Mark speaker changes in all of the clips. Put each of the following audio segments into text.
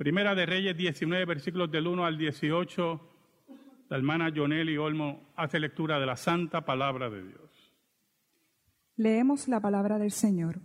Speaker 1: Primera de Reyes 19, versículos del 1 al 18. La hermana Joneli Olmo hace lectura de la santa palabra de Dios.
Speaker 2: Leemos la palabra del Señor.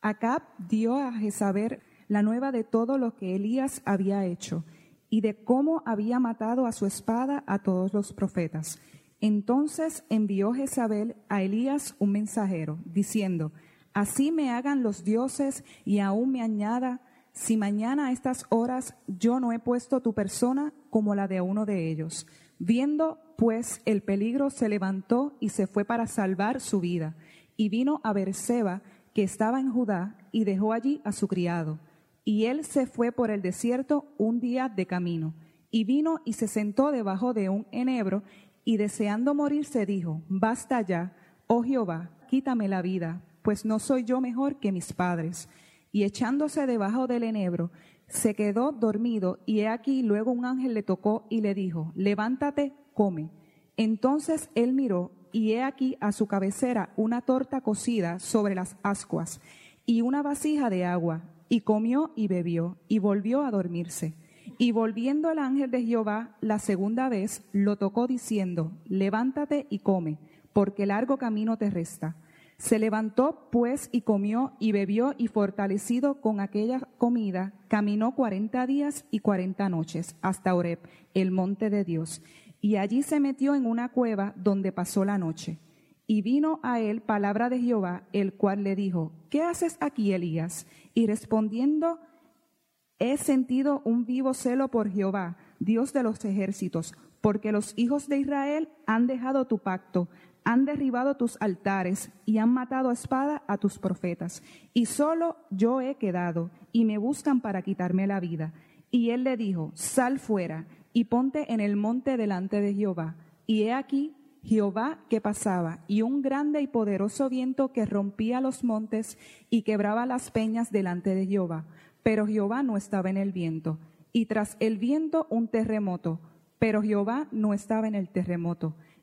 Speaker 2: Acab dio a Jezabel la nueva de todo lo que Elías había hecho y de cómo había matado a su espada a todos los profetas. Entonces envió Jezabel a Elías un mensajero, diciendo, Así me hagan los dioses y aún me añada, si mañana a estas horas yo no he puesto tu persona como la de uno de ellos. Viendo pues el peligro, se levantó y se fue para salvar su vida. Y vino a Berseba, que estaba en Judá, y dejó allí a su criado. Y él se fue por el desierto un día de camino. Y vino y se sentó debajo de un enebro, y deseando morir se dijo, Basta ya, oh Jehová, quítame la vida, pues no soy yo mejor que mis padres. Y echándose debajo del enebro, se quedó dormido y he aquí luego un ángel le tocó y le dijo, levántate, come. Entonces él miró y he aquí a su cabecera una torta cocida sobre las ascuas y una vasija de agua, y comió y bebió y volvió a dormirse. Y volviendo el ángel de Jehová la segunda vez, lo tocó diciendo, levántate y come, porque largo camino te resta. Se levantó pues y comió y bebió y fortalecido con aquella comida, caminó cuarenta días y cuarenta noches hasta Oreb, el monte de Dios. Y allí se metió en una cueva donde pasó la noche. Y vino a él palabra de Jehová, el cual le dijo, ¿qué haces aquí, Elías? Y respondiendo, he sentido un vivo celo por Jehová, Dios de los ejércitos, porque los hijos de Israel han dejado tu pacto, han derribado tus altares y han matado a espada a tus profetas. Y solo yo he quedado, y me buscan para quitarme la vida. Y él le dijo, sal fuera y ponte en el monte delante de Jehová. Y he aquí Jehová que pasaba, y un grande y poderoso viento que rompía los montes y quebraba las peñas delante de Jehová. Pero Jehová no estaba en el viento. Y tras el viento un terremoto, pero Jehová no estaba en el terremoto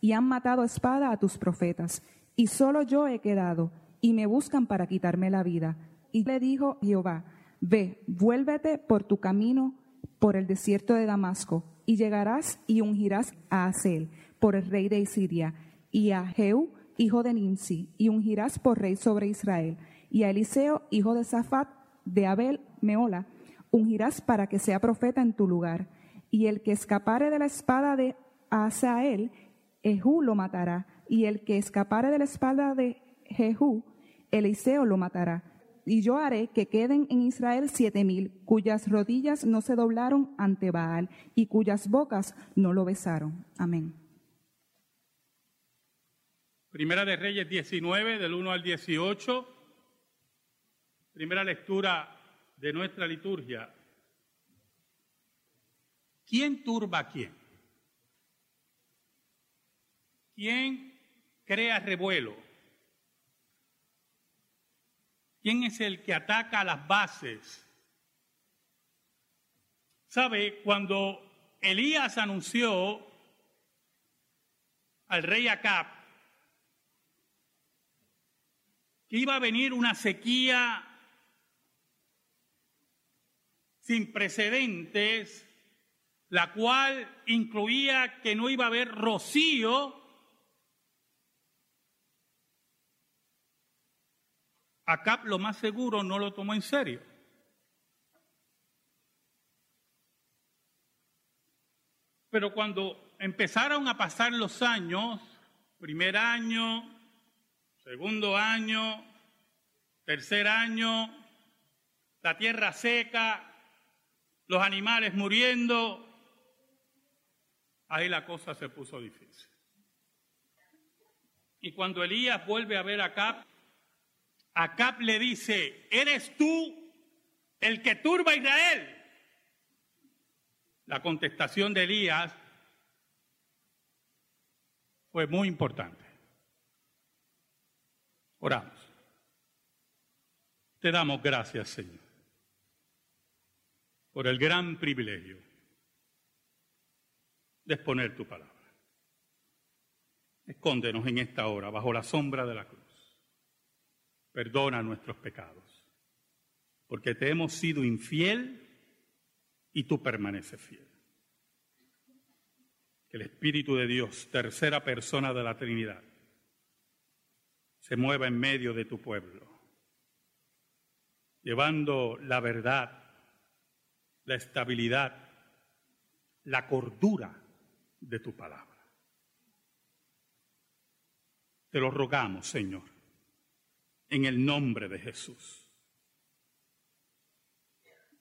Speaker 2: y han matado espada a tus profetas. Y solo yo he quedado, y me buscan para quitarme la vida. Y le dijo Jehová, ve, vuélvete por tu camino por el desierto de Damasco, y llegarás y ungirás a Asel por el rey de Siria, y a Jehú, hijo de Nimsi, y ungirás por rey sobre Israel, y a Eliseo, hijo de Safat, de Abel, Meola, ungirás para que sea profeta en tu lugar y el que escapare de la espada de Asael, Jehú lo matará, y el que escapare de la espada de Jehú, Eliseo lo matará. Y yo haré que queden en Israel siete mil, cuyas rodillas no se doblaron ante Baal, y cuyas bocas no lo besaron. Amén.
Speaker 1: Primera de Reyes 19, del 1 al 18. Primera lectura de nuestra liturgia. ¿Quién turba a quién? ¿Quién crea revuelo? ¿Quién es el que ataca las bases? ¿Sabe? Cuando Elías anunció al rey Acab que iba a venir una sequía sin precedentes, la cual incluía que no iba a haber rocío, Acá lo más seguro no lo tomó en serio. Pero cuando empezaron a pasar los años, primer año, segundo año, tercer año, la tierra seca, los animales muriendo, ahí la cosa se puso difícil. Y cuando Elías vuelve a ver a Acab, Acab le dice, ¿eres tú el que turba a Israel? la contestación de Elías fue muy importante. Oramos. Te damos gracias, Señor, por el gran privilegio de exponer tu palabra. Escóndenos en esta hora bajo la sombra de la cruz. Perdona nuestros pecados, porque te hemos sido infiel y tú permaneces fiel. Que el Espíritu de Dios, tercera persona de la Trinidad, se mueva en medio de tu pueblo, llevando la verdad, la estabilidad, la cordura de tu palabra. Te lo rogamos, Señor, en el nombre de Jesús.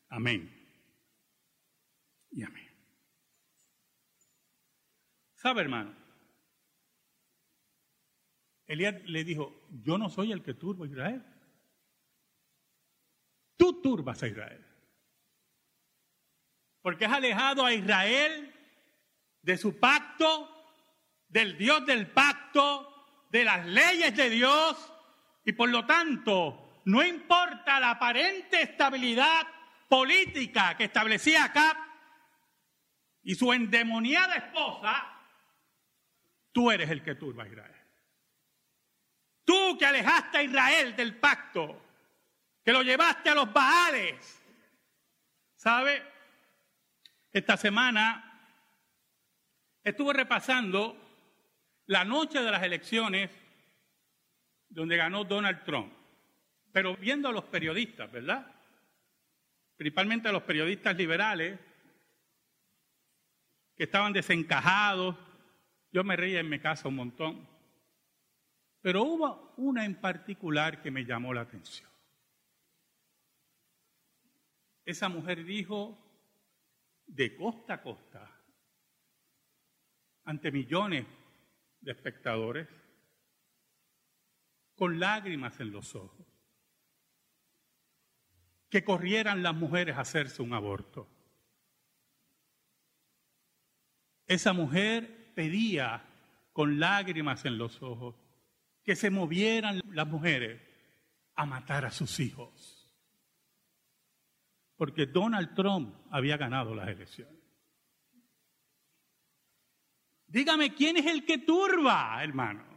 Speaker 1: Amén. Y amén. ¿Sabe, hermano? Elías le dijo, yo no soy el que turba a Israel. Tú turbas a Israel. Porque has alejado a Israel de su pacto, del Dios del pacto, de las leyes de Dios, y por lo tanto, no importa la aparente estabilidad política que establecía acá y su endemoniada esposa, tú eres el que turba Israel. Tú que alejaste a Israel del pacto, que lo llevaste a los Baales. ¿Sabe? Esta semana estuve repasando la noche de las elecciones donde ganó Donald Trump, pero viendo a los periodistas, ¿verdad? Principalmente a los periodistas liberales que estaban desencajados. Yo me reía en mi casa un montón. Pero hubo una en particular que me llamó la atención. Esa mujer dijo de costa a costa, ante millones de espectadores, con lágrimas en los ojos, que corrieran las mujeres a hacerse un aborto. Esa mujer pedía con lágrimas en los ojos que se movieran las mujeres a matar a sus hijos. Porque Donald Trump había ganado las elecciones. Dígame, ¿quién es el que turba, hermano?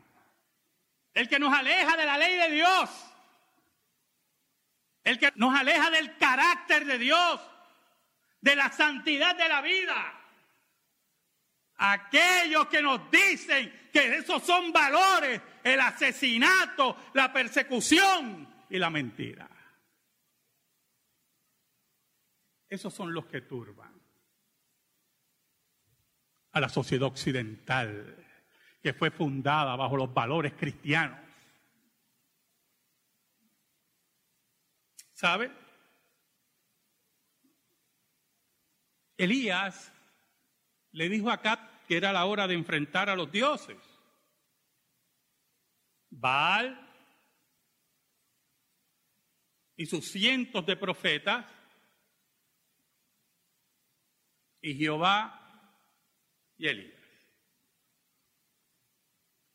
Speaker 1: El que nos aleja de la ley de Dios. El que nos aleja del carácter de Dios, de la santidad de la vida. Aquellos que nos dicen que esos son valores, el asesinato, la persecución y la mentira. Esos son los que turban a la sociedad occidental que fue fundada bajo los valores cristianos. ¿Sabe? Elías le dijo a Cap que era la hora de enfrentar a los dioses. Baal y sus cientos de profetas y Jehová y Elías.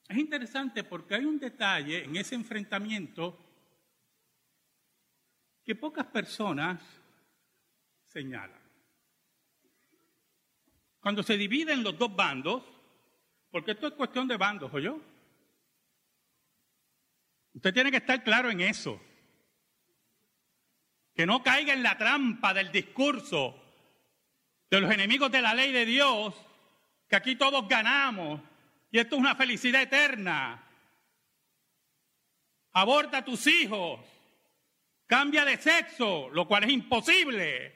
Speaker 1: Es interesante porque hay un detalle en ese enfrentamiento que pocas personas señalan. Cuando se dividen los dos bandos, porque esto es cuestión de bandos, ¿o yo? Usted tiene que estar claro en eso. Que no caiga en la trampa del discurso de los enemigos de la ley de Dios, que aquí todos ganamos y esto es una felicidad eterna. Aborta a tus hijos, cambia de sexo, lo cual es imposible.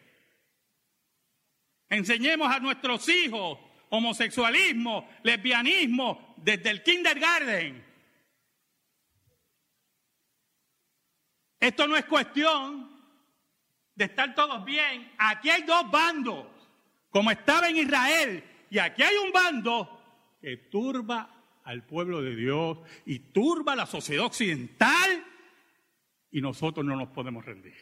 Speaker 1: Enseñemos a nuestros hijos homosexualismo, lesbianismo desde el kindergarten. Esto no es cuestión de estar todos bien. Aquí hay dos bandos, como estaba en Israel, y aquí hay un bando que turba al pueblo de Dios y turba a la sociedad occidental y nosotros no nos podemos rendir.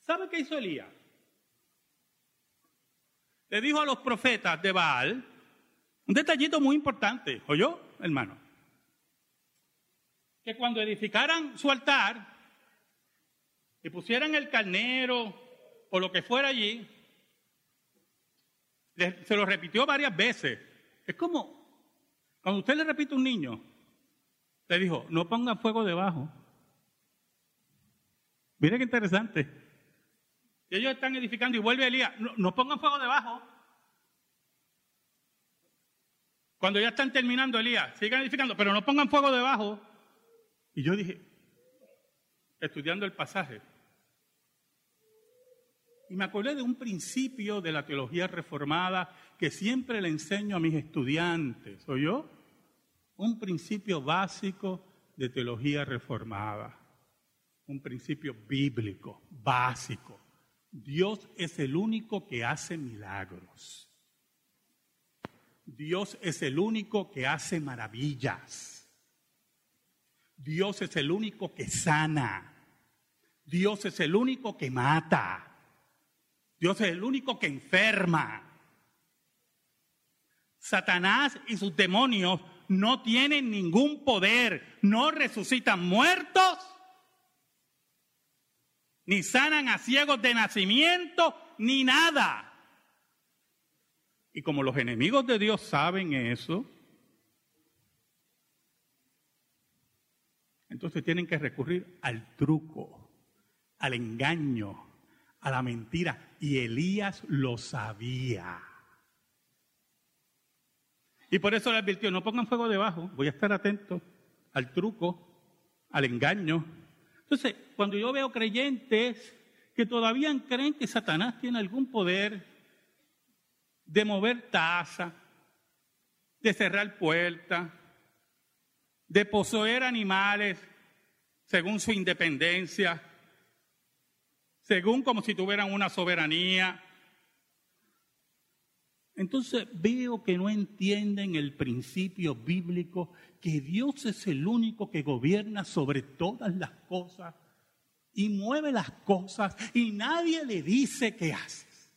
Speaker 1: ¿Sabe qué hizo Elías? Le dijo a los profetas de Baal un detallito muy importante, ¿oyó, hermano? Que cuando edificaran su altar y pusieran el carnero o lo que fuera allí, se lo repitió varias veces. Es como cuando usted le repite a un niño, le dijo, no ponga fuego debajo. Mire qué interesante. Ellos están edificando y vuelve Elías, no, no pongan fuego debajo. Cuando ya están terminando Elías, sigan edificando, pero no pongan fuego debajo. Y yo dije, estudiando el pasaje, y me acordé de un principio de la teología reformada que siempre le enseño a mis estudiantes, yo? Un principio básico de teología reformada, un principio bíblico, básico. Dios es el único que hace milagros. Dios es el único que hace maravillas. Dios es el único que sana. Dios es el único que mata. Dios es el único que enferma. Satanás y sus demonios no tienen ningún poder, no resucitan muertos, ni sanan a ciegos de nacimiento, ni nada. Y como los enemigos de Dios saben eso, entonces tienen que recurrir al truco, al engaño, a la mentira. Y Elías lo sabía. Y por eso le advirtió, no pongan fuego debajo, voy a estar atento al truco, al engaño. Entonces, cuando yo veo creyentes que todavía creen que Satanás tiene algún poder de mover taza, de cerrar puertas, de poseer animales según su independencia, según como si tuvieran una soberanía. Entonces veo que no entienden el principio bíblico que Dios es el único que gobierna sobre todas las cosas y mueve las cosas y nadie le dice qué haces.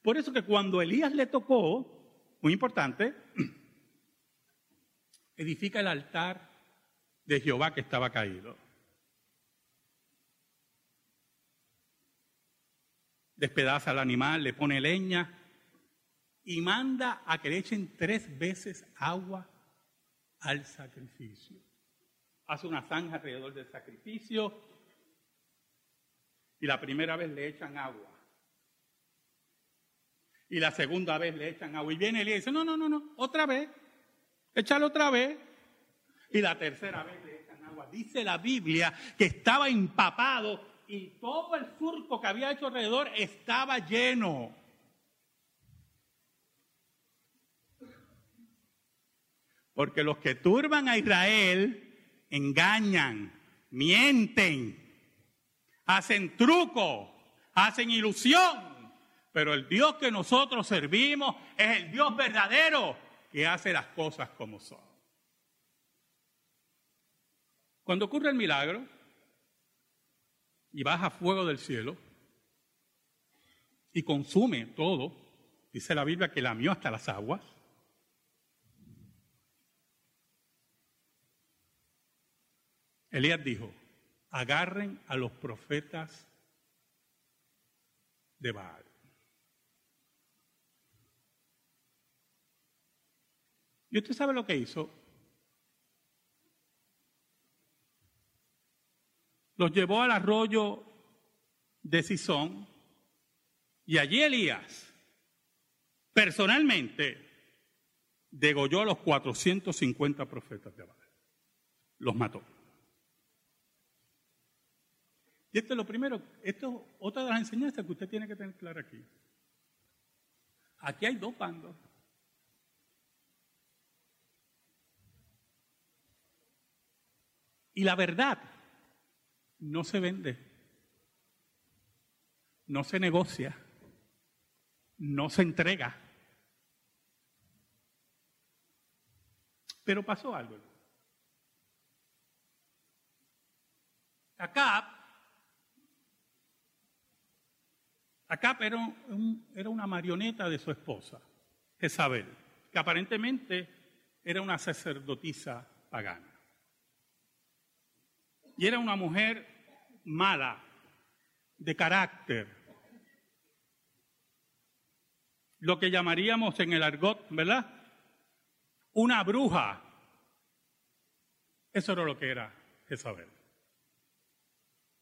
Speaker 1: Por eso que cuando Elías le tocó, muy importante, edifica el altar de Jehová que estaba caído. Despedaza al animal, le pone leña y manda a que le echen tres veces agua al sacrificio. Hace una zanja alrededor del sacrificio y la primera vez le echan agua. Y la segunda vez le echan agua. Y viene él y dice, no, no, no, no, otra vez, échalo otra vez. Y la tercera vez le echan agua. Dice la Biblia que estaba empapado y todo el surco que había hecho alrededor estaba lleno. Porque los que turban a Israel engañan, mienten, hacen truco, hacen ilusión. Pero el Dios que nosotros servimos es el Dios verdadero que hace las cosas como son. Cuando ocurre el milagro, y baja fuego del cielo y consume todo. Dice la Biblia que lamió hasta las aguas. Elías dijo, agarren a los profetas de Baal. ¿Y usted sabe lo que hizo? Los llevó al arroyo de Sison y allí Elías personalmente degolló a los 450 profetas de Baal. Los mató. Y esto es lo primero, esto es otra de las enseñanzas que usted tiene que tener clara aquí. Aquí hay dos bandos. Y la verdad no se vende, no se negocia, no se entrega. Pero pasó algo. Acá Acá era, era una marioneta de su esposa, Jezabel, que aparentemente era una sacerdotisa pagana. Y era una mujer mala, de carácter, lo que llamaríamos en el argot, ¿verdad? Una bruja. Eso era lo que era Jezabel.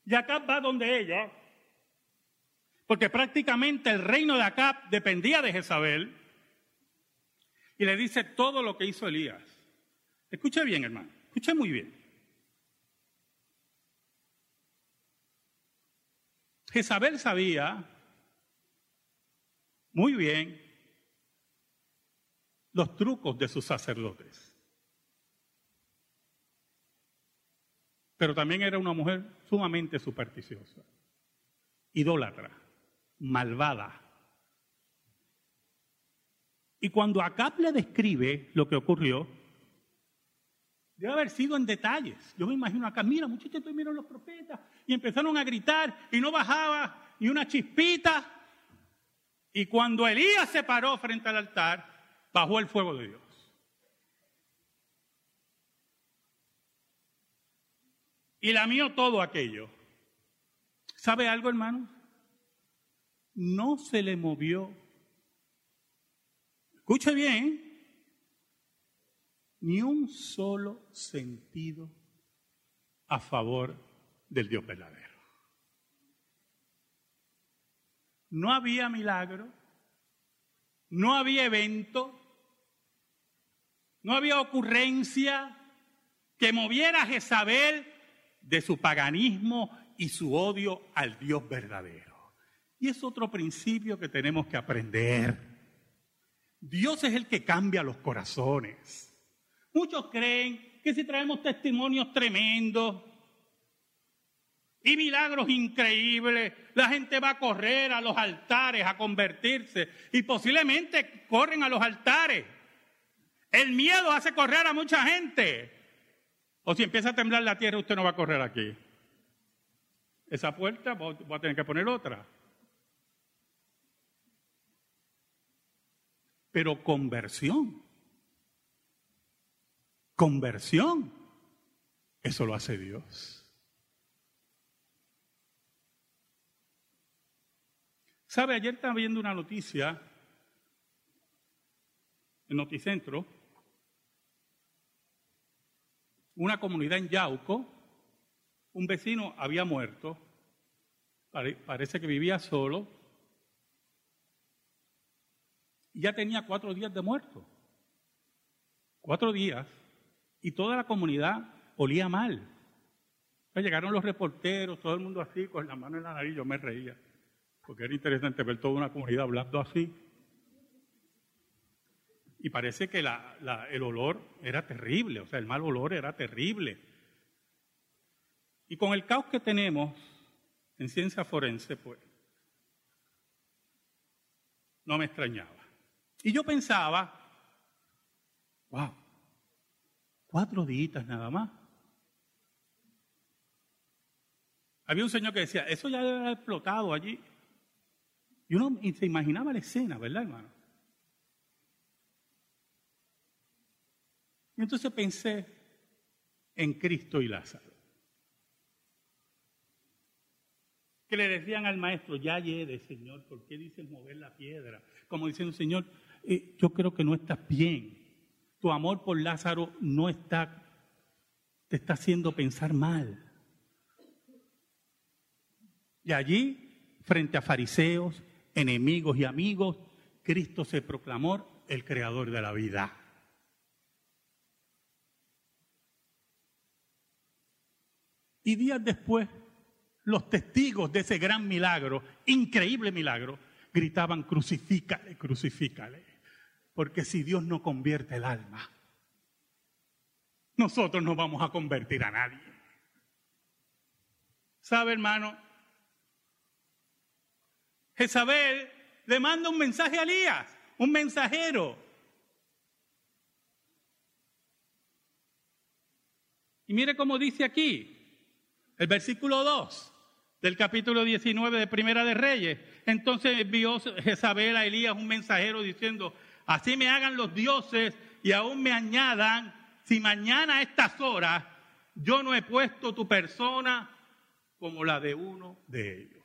Speaker 1: Y Acab va donde ella, porque prácticamente el reino de Acab dependía de Jezabel, y le dice todo lo que hizo Elías. Escuche bien, hermano, escuche muy bien. Jezabel sabía muy bien los trucos de sus sacerdotes. Pero también era una mujer sumamente supersticiosa, idólatra, malvada. Y cuando Acab le describe lo que ocurrió, debe haber sido en detalles. Yo me imagino acá, mira, muchachos, miren los profetas, y empezaron a gritar, y no bajaba ni una chispita. Y cuando Elías se paró frente al altar, bajó el fuego de Dios. Y lamió todo aquello. ¿Sabe algo, hermano? No se le movió. Escuche bien. Ni un solo sentido a favor del Dios verdadero. no había milagro, no había evento, no había ocurrencia que moviera a Jezabel de su paganismo y su odio al Dios verdadero. Y es otro principio que tenemos que aprender. Dios es el que cambia los corazones. Muchos creen que si traemos testimonios tremendos, y milagros increíbles. La gente va a correr a los altares a convertirse y posiblemente corren a los altares. El miedo hace correr a mucha gente. O si empieza a temblar la tierra, usted no va a correr aquí. Esa puerta va a tener que poner otra. Pero conversión. Conversión. Eso lo hace Dios. ¿Sabe? Ayer estaba viendo una noticia en Noticentro. Una comunidad en Yauco, un vecino había muerto, parece que vivía solo, y ya tenía cuatro días de muerto. Cuatro días, y toda la comunidad olía mal. llegaron los reporteros, todo el mundo así, con la mano en la nariz, yo me reía porque era interesante ver toda una comunidad hablando así. Y parece que el olor era terrible, o sea, el mal olor era terrible. Y con el caos que tenemos en ciencia forense, pues, no me extrañaba. Y yo pensaba, wow, cuatro días nada más. Había un señor que decía, eso ya haber explotado allí. Y uno se imaginaba la escena, ¿verdad, hermano? Y entonces pensé en Cristo y Lázaro. Que le decían al maestro, ya llegue, Señor, ¿por qué dices mover la piedra? Como diciendo, Señor, eh, yo creo que no estás bien. Tu amor por Lázaro no está, te está haciendo pensar mal. Y allí, frente a fariseos, enemigos y amigos, Cristo se proclamó el creador de la vida. Y días después, los testigos de ese gran milagro, increíble milagro, gritaban, crucifícale, crucifícale. Porque si Dios no convierte el alma, nosotros no vamos a convertir a nadie. ¿Sabe, hermano? Jezabel le manda un mensaje a Elías, un mensajero. Y mire cómo dice aquí, el versículo 2. del capítulo 19 de Primera de Reyes. Entonces envió Jezabel a Elías un mensajero diciendo, así me hagan los dioses y aún me añadan, si mañana a estas horas yo no he puesto tu persona como la de uno de ellos.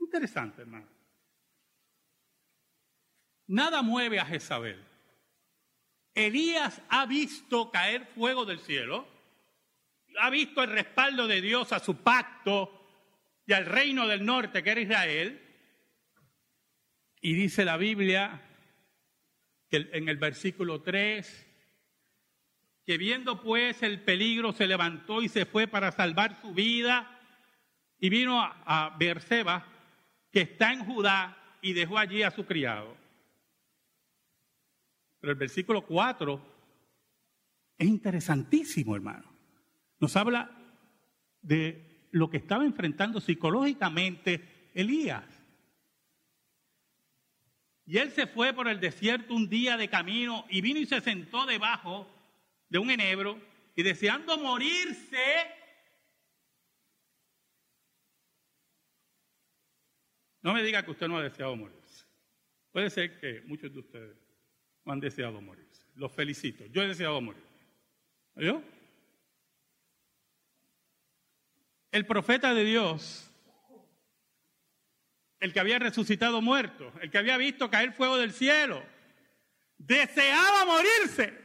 Speaker 1: Interesante, hermano. Nada mueve a Jezabel. Elías ha visto caer fuego del cielo, ha visto el respaldo de Dios a su pacto y al reino del norte que era Israel. Y dice la Biblia que en el versículo 3, que viendo pues el peligro se levantó y se fue para salvar su vida y vino a, a Beerseba, que está en Judá, y dejó allí a su criado. Pero el versículo 4 es interesantísimo, hermano. Nos habla de lo que estaba enfrentando psicológicamente Elías. Y él se fue por el desierto un día de camino y vino y se sentó debajo de un enebro y deseando morirse, no me diga que usted no ha deseado morirse. Puede ser que muchos de ustedes no han deseado morirse. Los felicito. Yo he deseado morir. ¿Yo? El profeta de Dios, el que había resucitado muerto, el que había visto caer fuego del cielo, deseaba morirse.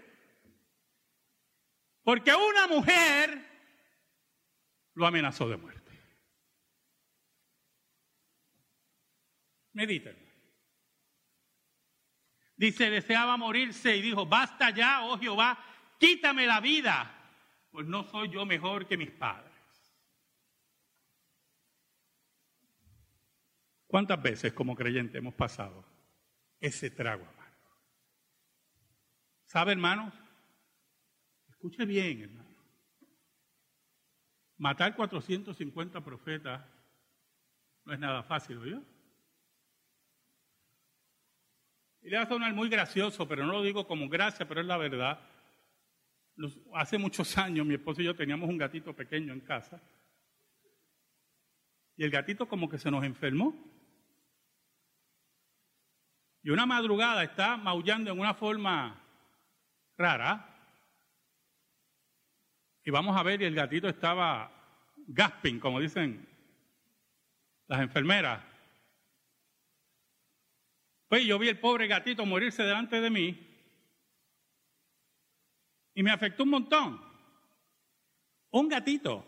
Speaker 1: Porque una mujer lo amenazó de muerte. Mediten. Dice, deseaba morirse y dijo, basta ya, oh Jehová, quítame la vida, pues no soy yo mejor que mis padres. ¿Cuántas veces como creyente hemos pasado ese trago amargo? ¿Sabe, hermanos? Escuche bien, hermano. Matar 450 profetas no es nada fácil, ¿oyó? Y le va a sonar muy gracioso, pero no lo digo como gracia, pero es la verdad. hace muchos años mi esposo y yo teníamos un gatito pequeño en casa. Y el gatito como que se nos enfermó. Y una madrugada está maullando en una forma rara. Y vamos a ver, y el gatito estaba gasping, como dicen las enfermeras. Pues yo vi el pobre gatito morirse delante de mí y me afectó un montón. Un gatito.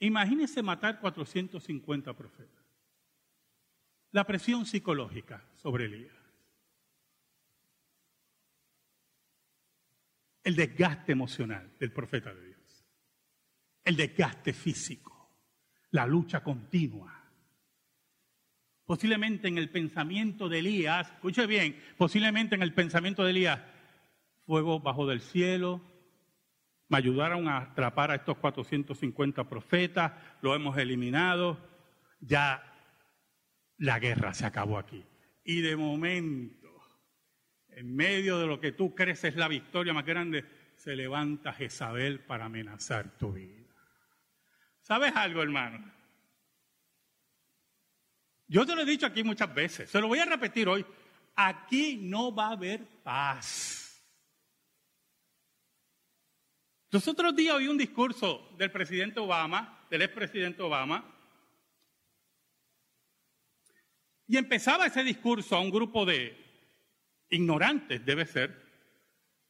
Speaker 1: Imagínese matar 450 profetas. La presión psicológica sobre Elías. El desgaste emocional del profeta de Dios. El desgaste físico. La lucha continua posiblemente en el pensamiento de Elías, escuche bien, posiblemente en el pensamiento de Elías, fuego bajo del cielo, me ayudaron a atrapar a estos 450 profetas, lo hemos eliminado, ya la guerra se acabó aquí. Y de momento, en medio de lo que tú crees es la victoria más grande, se levanta Jezabel para amenazar tu vida. ¿Sabes algo, hermano? Yo te lo he dicho aquí muchas veces, se lo voy a repetir hoy. Aquí no va a haber paz. Los otros días oí un discurso del presidente Obama, del expresidente Obama, y empezaba ese discurso a un grupo de ignorantes, debe ser,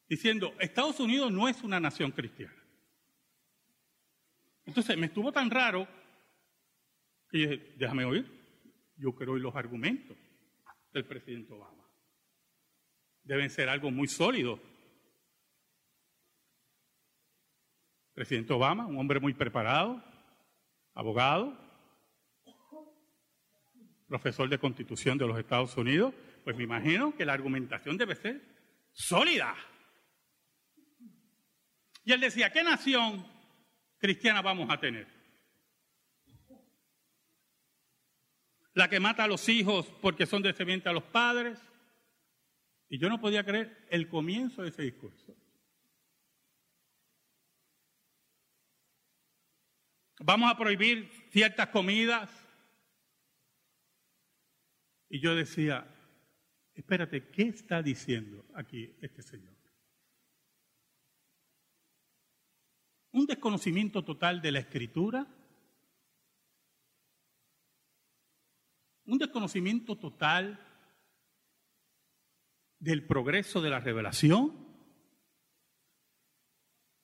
Speaker 1: diciendo, Estados Unidos no es una nación cristiana. Entonces me estuvo tan raro que dije, déjame oír yo creo en los argumentos del presidente Obama. Deben ser algo muy sólido. Presidente Obama, un hombre muy preparado, abogado, profesor de constitución de los Estados Unidos, pues me imagino que la argumentación debe ser sólida. Y él decía, ¿qué nación cristiana vamos a tener? la que mata a los hijos porque son descendientes a los padres. Y yo no podía creer el comienzo de ese discurso. vamos a prohibir ciertas comidas. Y yo decía, espérate, ¿qué está diciendo aquí este señor? Un desconocimiento total de la escritura, un desconocimiento total del progreso de la revelación,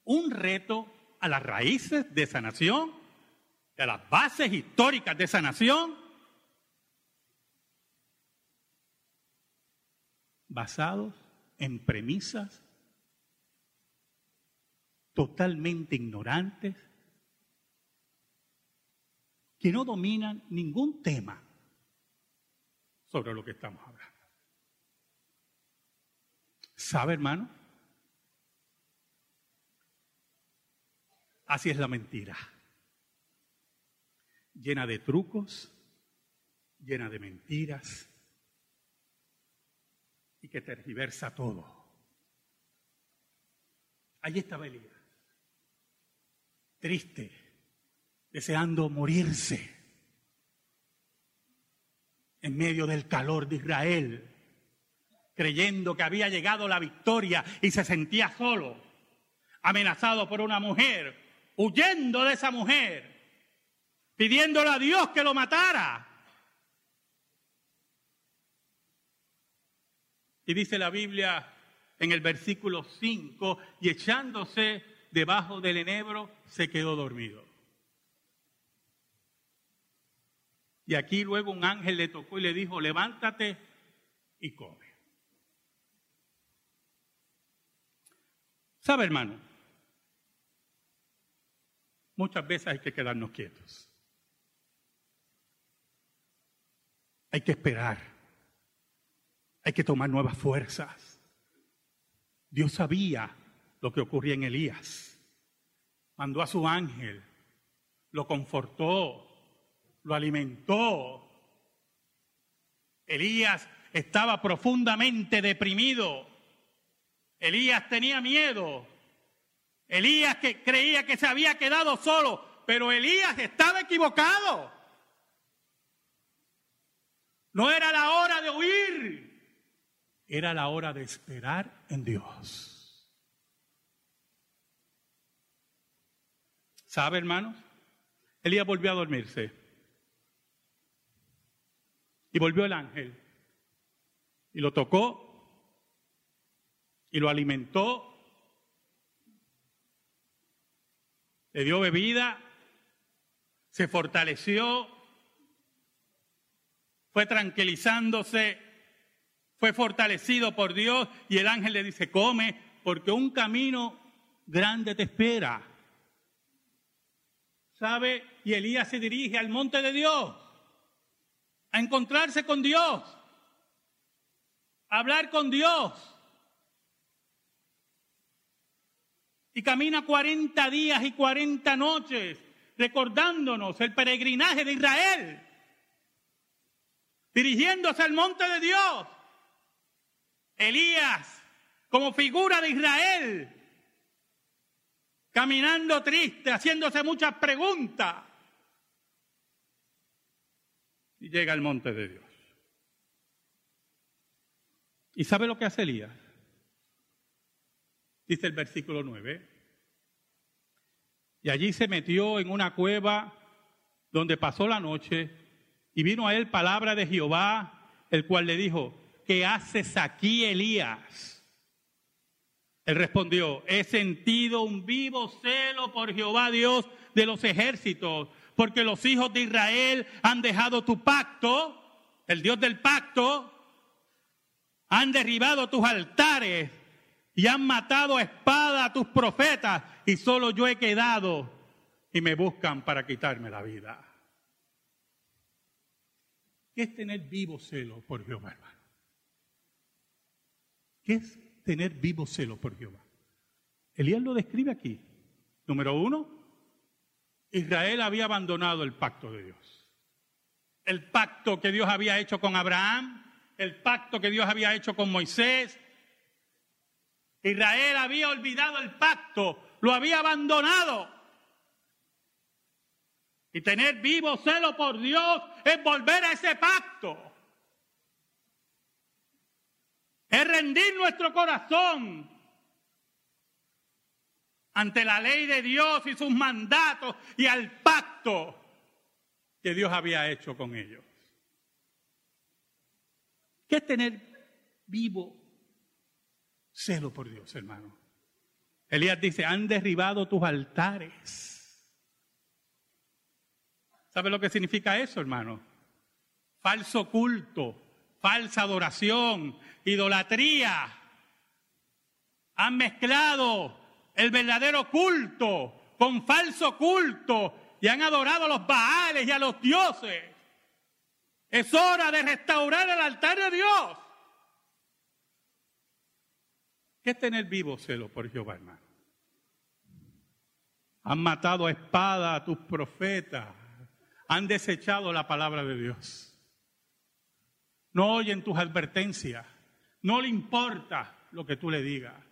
Speaker 1: un reto a las raíces de esa nación, a las bases históricas de esa nación, basados en premisas totalmente ignorantes, que no dominan ningún tema sobre lo que estamos hablando. ¿Sabe, hermano? Así es la mentira. Llena de trucos, llena de mentiras y que tergiversa todo. Allí estaba Elías, triste, deseando morirse en medio del calor de Israel, creyendo que había llegado la victoria y se sentía solo, amenazado por una mujer huyendo de esa mujer, pidiéndole a Dios que lo matara. Y dice la Biblia en el versículo 5, y echándose debajo del enebro, se quedó dormido. Y aquí luego un ángel le tocó y le dijo, levántate y come. ¿Sabe, hermano? muchas veces hay que quedarnos quietos. Hay que esperar. Hay que tomar nuevas fuerzas. Dios sabía lo que ocurría en Elías. Mandó a su ángel, lo confortó, lo alimentó. Elías estaba profundamente deprimido. Elías tenía miedo. Elías que creía que se había quedado solo, pero Elías estaba equivocado. No era la hora de huir, era la hora de esperar en Dios. ¿Sabe, hermanos? Elías volvió a dormirse. Y volvió el ángel. Y lo tocó. Y lo alimentó le dio bebida, se fortaleció, fue tranquilizándose, fue fortalecido por Dios y el ángel le dice, come, porque un camino grande te espera. ¿Sabe? Y Elías se dirige al monte de Dios, a encontrarse con Dios, a hablar con Dios. y camina 40 días y 40 noches recordándonos el peregrinaje de Israel, dirigiéndose al monte de Dios. Elías, como figura de Israel, caminando triste, haciéndose muchas preguntas. Y llega al monte de Dios. ¿Y sabe lo que hace Elías? dice el versículo 9. Y allí se metió en una cueva donde pasó la noche y vino a él palabra de Jehová, el cual le dijo, ¿qué haces aquí, Elías? Él respondió, he sentido un vivo celo por Jehová Dios de los ejércitos, porque los hijos de Israel han dejado tu pacto, el Dios del pacto, han derribado tus altares y han matado a espada a tus profetas y solo yo he quedado y me buscan para quitarme la vida. ¿Qué es tener vivo celo por Jehová, hermano? ¿Qué es tener vivo celo por Jehová? Elías lo describe aquí. Número uno, Israel había abandonado el pacto de Dios. El pacto que Dios había hecho con Abraham, el pacto que Dios había hecho con Moisés, Israel había olvidado el pacto, lo había abandonado. Y tener vivo celo por Dios es volver a ese pacto. Es rendir nuestro corazón ante la ley de Dios y sus mandatos y al pacto que Dios había hecho con ellos. ¿Qué es tener vivo celo por Dios, hermano? Elías dice, han derribado tus altares. ¿Sabe lo que significa eso, hermano? Falso culto, falsa adoración, idolatría. Han mezclado el verdadero culto con falso culto y han adorado a los baales y a los dioses. Es hora de restaurar el altar de Dios. ¿Qué es tener vivo celo por Jehová, hermano? Han matado a espada a tus profetas. Han desechado la palabra de Dios. No oyen tus advertencias. No le importa lo que tú le digas.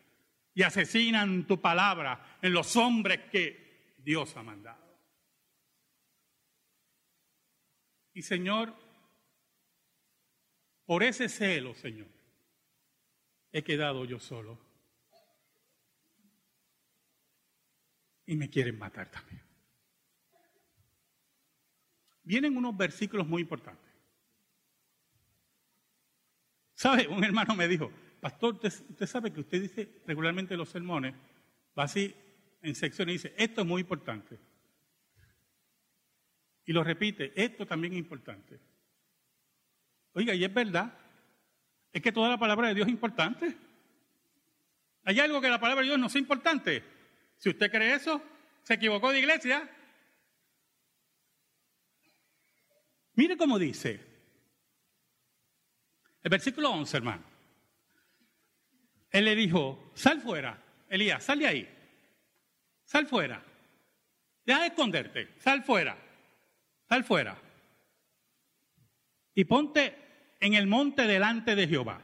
Speaker 1: Y asesinan tu palabra en los hombres que Dios ha mandado. Y Señor, por ese celo, Señor, he quedado yo solo. Y me quieren matar también. Vienen unos versículos muy importantes. ¿Sabe? Un hermano me dijo, pastor, usted, sabe que usted dice regularmente los sermones, va así en secciones y dice, esto es muy importante. Y lo repite, esto también es importante. Oiga, y es verdad, es que toda la palabra de Dios es importante. ¿Hay algo que la palabra de Dios no sea importante? Si usted cree eso, se equivocó de iglesia. Mire cómo dice. El versículo 11, hermano. Él le dijo, sal fuera, Elías, sal de ahí. Sal fuera. Deja de esconderte, sal fuera. Sal fuera. Y ponte en el monte delante de Jehová.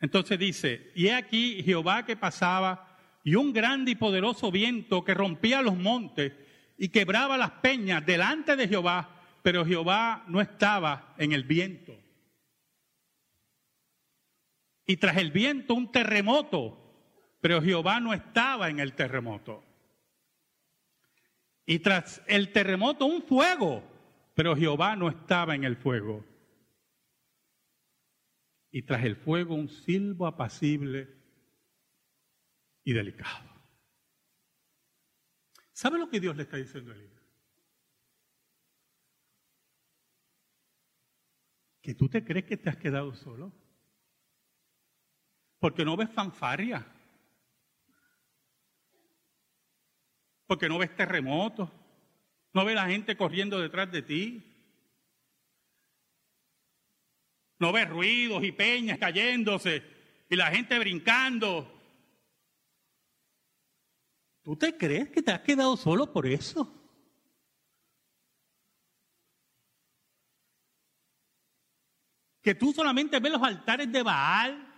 Speaker 1: Entonces dice, y he aquí Jehová que pasaba y un grande y poderoso viento que rompía los montes y quebraba las peñas delante de Jehová, pero Jehová no estaba en el viento. Y tras el viento un terremoto, pero Jehová no estaba en el terremoto. Y tras el terremoto un fuego, pero Jehová no estaba en el fuego. Y tras el fuego un silbo apacible y delicado. ¿Sabe lo que Dios le está diciendo a Elías? ¿Que tú te crees que te has quedado solo? Porque no ves fanfaria. Porque no ves terremotos. No ves la gente corriendo detrás de ti. No ves ruidos y peñas cayéndose y la gente brincando. ¿Tú te crees que te has quedado solo por eso? Que tú solamente ves los altares de Baal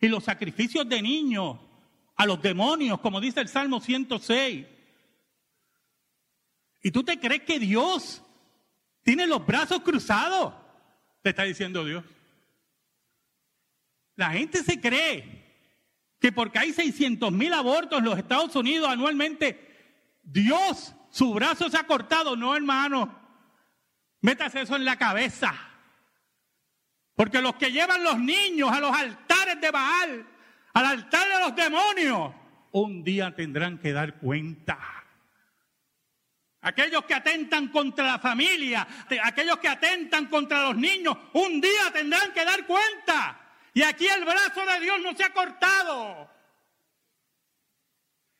Speaker 1: y los sacrificios de niños a los demonios, como dice el Salmo 106. Y tú te crees que Dios tiene los brazos cruzados, te está diciendo Dios. La gente se cree que porque hay 600 mil abortos en los Estados Unidos anualmente, Dios, su brazo se ha cortado. No, hermano, métase eso en la cabeza. Porque los que llevan los niños a los altares de Baal, al altar de los demonios, un día tendrán que dar cuenta. Aquellos que atentan contra la familia, aquellos que atentan contra los niños, un día tendrán que dar cuenta. Y aquí el brazo de Dios no se ha cortado.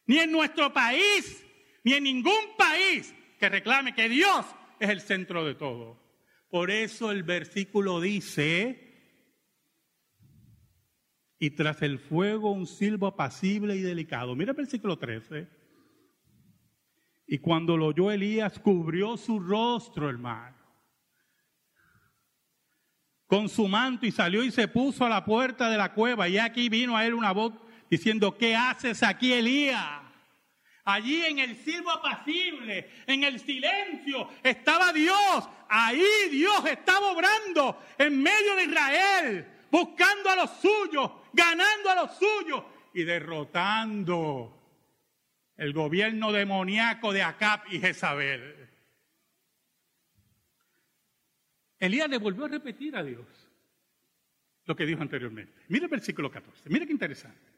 Speaker 1: Ni en nuestro país, ni en ningún país que reclame que Dios es el centro de todo. Por eso el versículo dice, y tras el fuego un silbo apacible y delicado. Mira el versículo 13. Y cuando lo oyó Elías, cubrió su rostro, hermano con su manto y salió y se puso a la puerta de la cueva. Y aquí vino a él una voz diciendo, ¿qué haces aquí, Elías? Allí en el silbo apacible, en el silencio, estaba Dios. Ahí Dios estaba obrando en medio de Israel, buscando a los suyos, ganando a los suyos y derrotando el gobierno demoníaco de Acab y Jezabel. Elías le volvió a repetir a Dios lo que dijo anteriormente. Mire el versículo 14, mire qué interesante.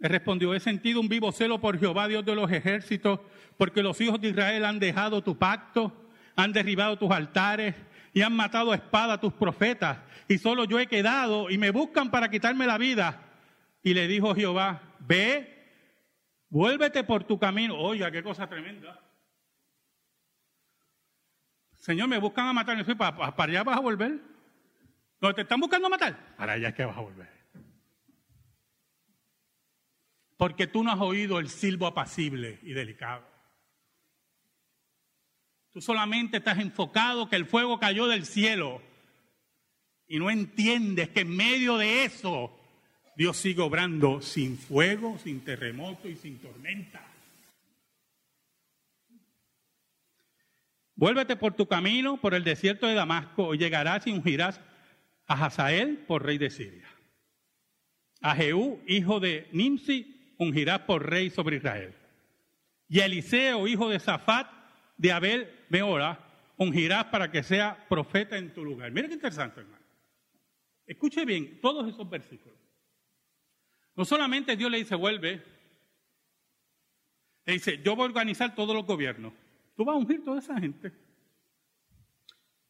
Speaker 1: Respondió, he sentido un vivo celo por Jehová, Dios de los ejércitos, porque los hijos de Israel han dejado tu pacto, han derribado tus altares y han matado a espada a tus profetas, y solo yo he quedado y me buscan para quitarme la vida. Y le dijo Jehová, ve, vuélvete por tu camino. Oiga, qué cosa tremenda. Señor, me buscan a matar. ¿Para, para allá vas a volver? ¿No te están buscando a matar? Para allá es que vas a volver porque tú no has oído el silbo apacible y delicado. Tú solamente estás enfocado que el fuego cayó del cielo y no entiendes que en medio de eso Dios sigue obrando sin fuego, sin terremoto y sin tormenta. Vuélvete por tu camino, por el desierto de Damasco, y llegarás y ungirás a Hazael por rey de Siria, a Jehú, hijo de Nimsi, ungirás por rey sobre Israel. Y Eliseo, hijo de Zafat, de Abel Meora, ungirás para que sea profeta en tu lugar. Mira qué interesante, hermano. Escuche bien todos esos versículos. No solamente Dios le dice, vuelve, le dice, yo voy a organizar todos los gobiernos. Tú vas a ungir toda esa gente.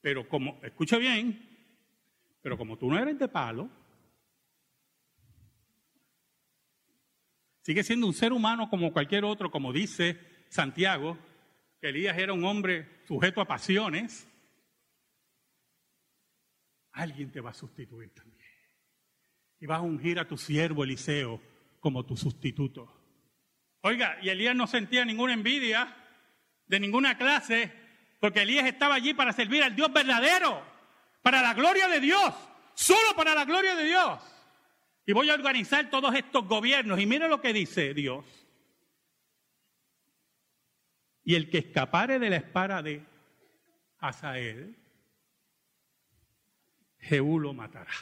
Speaker 1: Pero como, escuche bien, pero como tú no eres de palo, Sigue siendo un ser humano como cualquier otro, como dice Santiago, que Elías era un hombre sujeto a pasiones. Alguien te va a sustituir también. Y vas a ungir a tu siervo Eliseo como tu sustituto. Oiga, y Elías no sentía ninguna envidia de ninguna clase, porque Elías estaba allí para servir al Dios verdadero, para la gloria de Dios, solo para la gloria de Dios. Y voy a organizar todos estos gobiernos. Y mire lo que dice Dios. Y el que escapare de la espada de Asael, Jehú lo matará.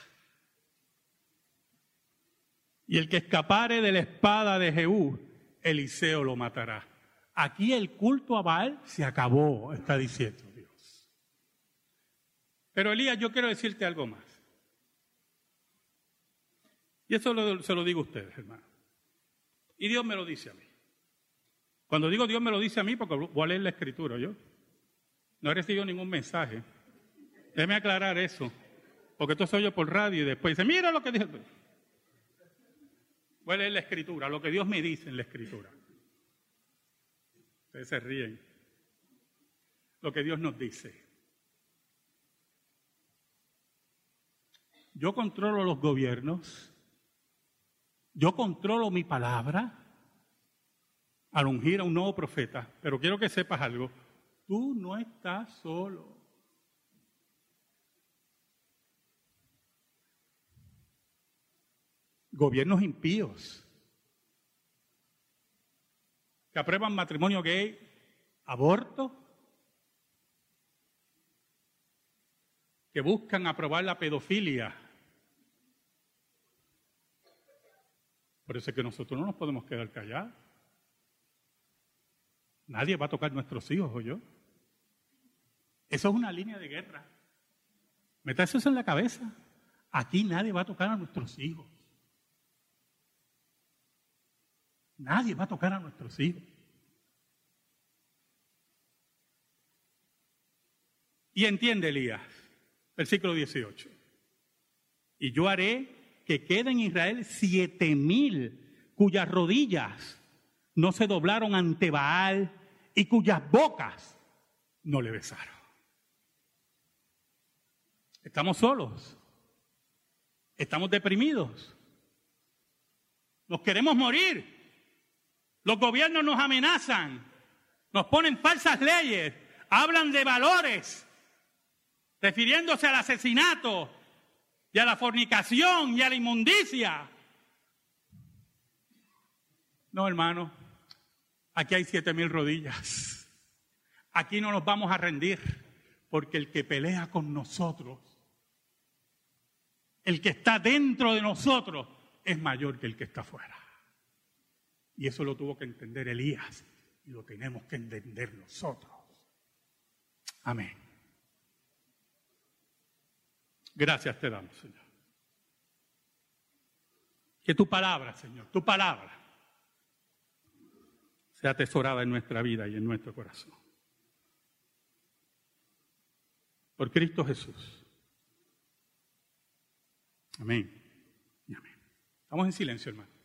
Speaker 1: Y el que escapare de la espada de Jehú, Eliseo lo matará. Aquí el culto a Baal se acabó, está diciendo Dios. Pero Elías, yo quiero decirte algo más. Y eso se lo digo a ustedes, hermano. Y Dios me lo dice a mí. Cuando digo Dios me lo dice a mí, porque voy a leer la escritura, yo. No he recibido ningún mensaje. Déjeme aclarar eso. Porque esto se oye por radio y después dice, mira lo que dice. Voy a leer la escritura, lo que Dios me dice en la escritura. Ustedes se ríen. Lo que Dios nos dice. Yo controlo los gobiernos yo controlo mi palabra al ungir a un nuevo profeta, pero quiero que sepas algo, tú no estás solo. Gobiernos impíos que aprueban matrimonio gay, aborto, que buscan aprobar la pedofilia, Es que nosotros no nos podemos quedar callados. Nadie va a tocar nuestros hijos, o yo. Eso es una línea de guerra. Meta eso en la cabeza. Aquí nadie va a tocar a nuestros hijos. Nadie va a tocar a nuestros hijos. Y entiende Elías, versículo 18. Y yo haré que queda en Israel siete mil cuyas rodillas no se doblaron ante Baal y cuyas bocas no le besaron. Estamos solos. Estamos deprimidos. Nos queremos morir. Los gobiernos nos amenazan. Nos ponen falsas leyes. Hablan de valores. Refiriéndose al asesinato, y a la fornicación y a la inmundicia. No, hermano, Aquí hay siete mil rodillas. Aquí no nos vamos a rendir, porque el que pelea con nosotros, el que está dentro de nosotros, es mayor que el que está afuera. Y eso lo tuvo que entender Elías y lo tenemos que entender nosotros. Amén. Gracias te damos, Señor. Que tu palabra, Señor, tu palabra, sea atesorada en nuestra vida y en nuestro corazón. Por Cristo Jesús. Amén. Amén. Estamos en silencio, hermano.